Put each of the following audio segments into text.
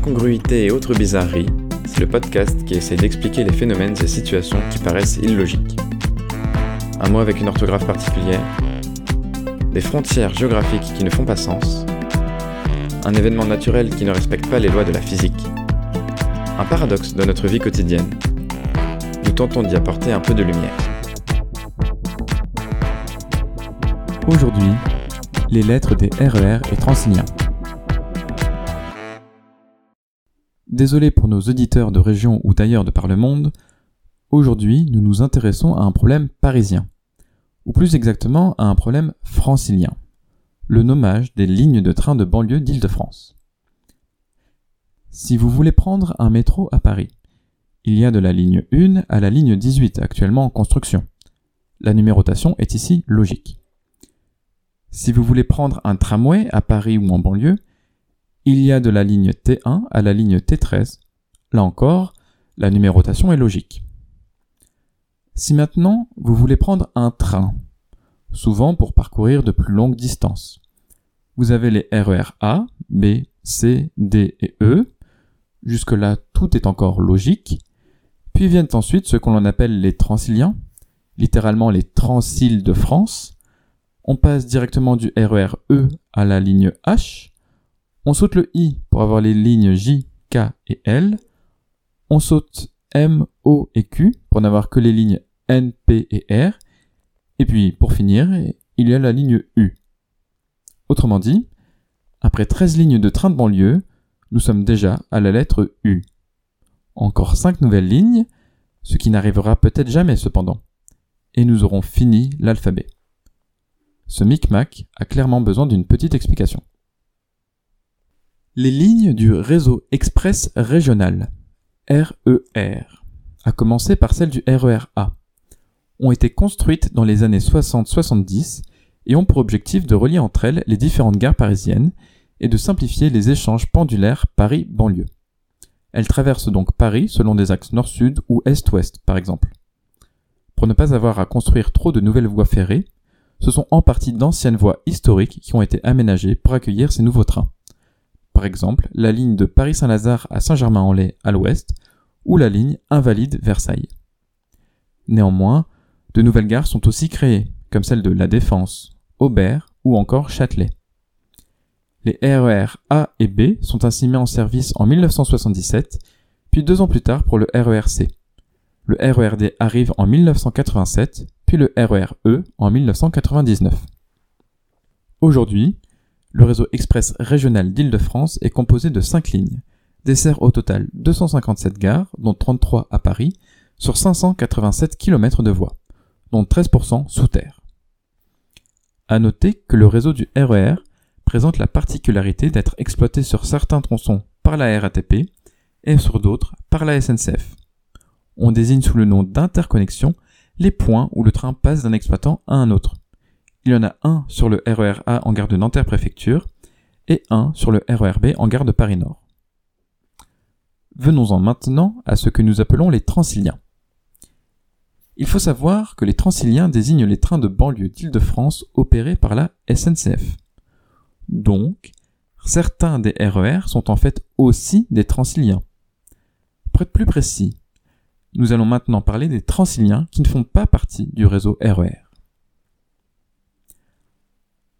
Incongruité et autres bizarreries, c'est le podcast qui essaie d'expliquer les phénomènes et situations qui paraissent illogiques. Un mot avec une orthographe particulière, des frontières géographiques qui ne font pas sens, un événement naturel qui ne respecte pas les lois de la physique, un paradoxe de notre vie quotidienne. Nous tentons d'y apporter un peu de lumière. Aujourd'hui, les lettres des RER et Transiliens. Désolé pour nos auditeurs de région ou d'ailleurs de par le monde, aujourd'hui nous nous intéressons à un problème parisien, ou plus exactement à un problème francilien, le nommage des lignes de train de banlieue d'Île-de-France. Si vous voulez prendre un métro à Paris, il y a de la ligne 1 à la ligne 18 actuellement en construction. La numérotation est ici logique. Si vous voulez prendre un tramway à Paris ou en banlieue, il y a de la ligne T1 à la ligne T13. Là encore, la numérotation est logique. Si maintenant vous voulez prendre un train, souvent pour parcourir de plus longues distances, vous avez les RER A, B, C, D et E. Jusque-là, tout est encore logique. Puis viennent ensuite ce qu'on appelle les transiliens, littéralement les transiles de France. On passe directement du RER E à la ligne H, on saute le I pour avoir les lignes J, K et L. On saute M, O et Q pour n'avoir que les lignes N, P et R. Et puis, pour finir, il y a la ligne U. Autrement dit, après 13 lignes de train de banlieue, nous sommes déjà à la lettre U. Encore 5 nouvelles lignes, ce qui n'arrivera peut-être jamais cependant. Et nous aurons fini l'alphabet. Ce micmac a clairement besoin d'une petite explication. Les lignes du réseau express régional, RER, e à commencer par celle du RER A, ont été construites dans les années 60-70 et ont pour objectif de relier entre elles les différentes gares parisiennes et de simplifier les échanges pendulaires Paris-banlieue. Elles traversent donc Paris selon des axes nord-sud ou est-ouest par exemple. Pour ne pas avoir à construire trop de nouvelles voies ferrées, ce sont en partie d'anciennes voies historiques qui ont été aménagées pour accueillir ces nouveaux trains par exemple la ligne de Paris-Saint-Lazare à Saint-Germain-en-Laye à l'ouest, ou la ligne Invalide-Versailles. Néanmoins, de nouvelles gares sont aussi créées, comme celle de La Défense, Aubert ou encore Châtelet. Les RER e A et B sont ainsi mis en service en 1977, puis deux ans plus tard pour le RER C. Le RERD arrive en 1987, puis le RER E en 1999. Aujourd'hui, le réseau express régional d'Île-de-France est composé de 5 lignes, dessert au total 257 gares, dont 33 à Paris, sur 587 km de voies, dont 13% sous terre. À noter que le réseau du RER e présente la particularité d'être exploité sur certains tronçons par la RATP et sur d'autres par la SNCF. On désigne sous le nom d'interconnexion les points où le train passe d'un exploitant à un autre. Il y en a un sur le RER A en gare de Nanterre Préfecture et un sur le RER B en gare de Paris Nord. Venons-en maintenant à ce que nous appelons les transiliens. Il faut savoir que les transiliens désignent les trains de banlieue d'Île-de-France opérés par la SNCF. Donc, certains des RER sont en fait aussi des transiliens. Pour être plus précis, nous allons maintenant parler des transiliens qui ne font pas partie du réseau RER.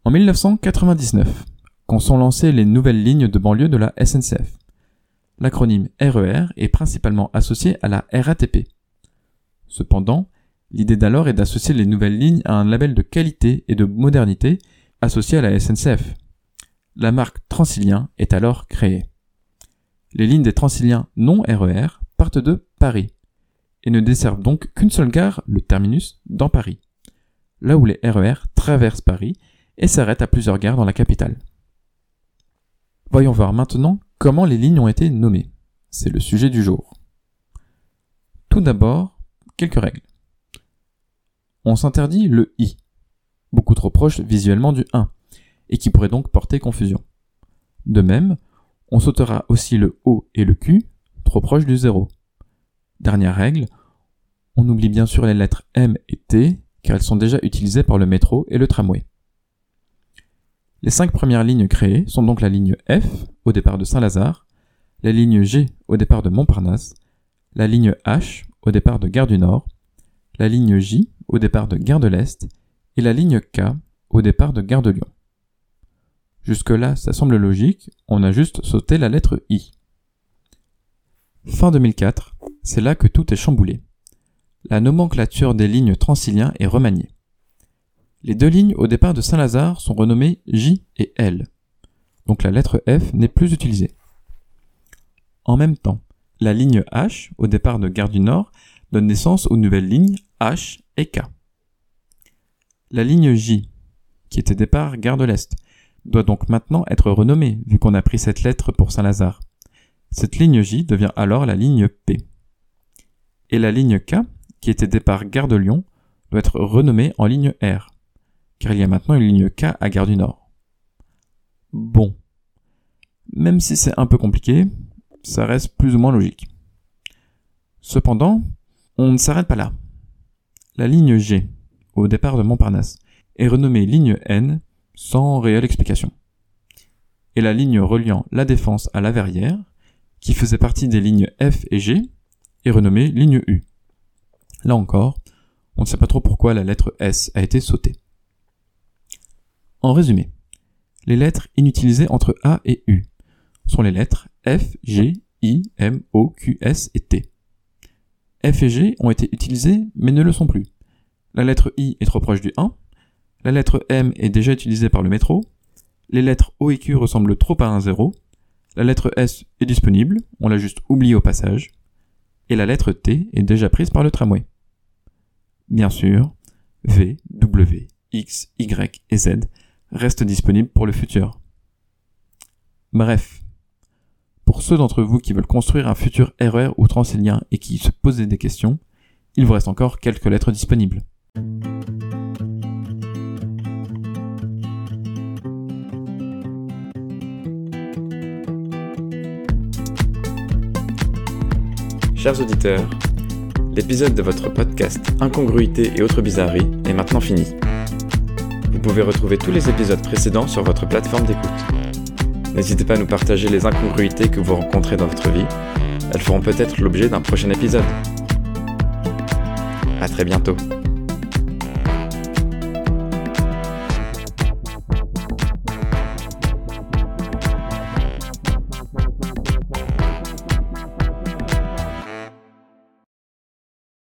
En 1999, quand sont lancées les nouvelles lignes de banlieue de la SNCF, l'acronyme RER e est principalement associé à la RATP. Cependant, l'idée d'alors est d'associer les nouvelles lignes à un label de qualité et de modernité associé à la SNCF. La marque Transilien est alors créée. Les lignes des Transiliens non RER e partent de Paris et ne desservent donc qu'une seule gare, le terminus, dans Paris, là où les RER e traversent Paris et s'arrête à plusieurs gares dans la capitale. Voyons voir maintenant comment les lignes ont été nommées. C'est le sujet du jour. Tout d'abord, quelques règles. On s'interdit le i, beaucoup trop proche visuellement du 1, et qui pourrait donc porter confusion. De même, on sautera aussi le O et le Q, trop proche du 0. Dernière règle, on oublie bien sûr les lettres M et T, car elles sont déjà utilisées par le métro et le tramway. Les cinq premières lignes créées sont donc la ligne F, au départ de Saint-Lazare, la ligne G au départ de Montparnasse, la ligne H au départ de Gare du Nord, la ligne J au départ de Gare de l'Est et la ligne K au départ de Gare de Lyon. Jusque-là, ça semble logique, on a juste sauté la lettre I. Fin 2004, c'est là que tout est chamboulé. La nomenclature des lignes transiliens est remaniée. Les deux lignes au départ de Saint-Lazare sont renommées J et L. Donc la lettre F n'est plus utilisée. En même temps, la ligne H au départ de Gare du Nord donne naissance aux nouvelles lignes H et K. La ligne J, qui était départ Gare de l'Est, doit donc maintenant être renommée vu qu'on a pris cette lettre pour Saint-Lazare. Cette ligne J devient alors la ligne P. Et la ligne K, qui était départ Gare de Lyon, doit être renommée en ligne R, car il y a maintenant une ligne K à Gare du Nord. Bon. Même si c'est un peu compliqué, ça reste plus ou moins logique. Cependant, on ne s'arrête pas là. La ligne G, au départ de Montparnasse, est renommée ligne N sans réelle explication. Et la ligne reliant la Défense à la Verrière, qui faisait partie des lignes F et G, est renommée ligne U. Là encore, on ne sait pas trop pourquoi la lettre S a été sautée. En résumé, les lettres inutilisées entre A et U sont les lettres F, G, I, M, O, Q, S et T. F et G ont été utilisées mais ne le sont plus. La lettre I est trop proche du 1, la lettre M est déjà utilisée par le métro, les lettres O et Q ressemblent trop à un 0, la lettre S est disponible, on l'a juste oublié au passage, et la lettre T est déjà prise par le tramway. Bien sûr, V, W, X, Y et Z restent disponibles pour le futur. Bref, pour ceux d'entre vous qui veulent construire un futur RER ou transilien et qui se posaient des questions, il vous reste encore quelques lettres disponibles. Chers auditeurs, l'épisode de votre podcast Incongruité et autres bizarreries est maintenant fini. Vous pouvez retrouver tous les épisodes précédents sur votre plateforme d'écoute. N'hésitez pas à nous partager les incongruités que vous rencontrez dans votre vie. Elles feront peut-être l'objet d'un prochain épisode. À très bientôt.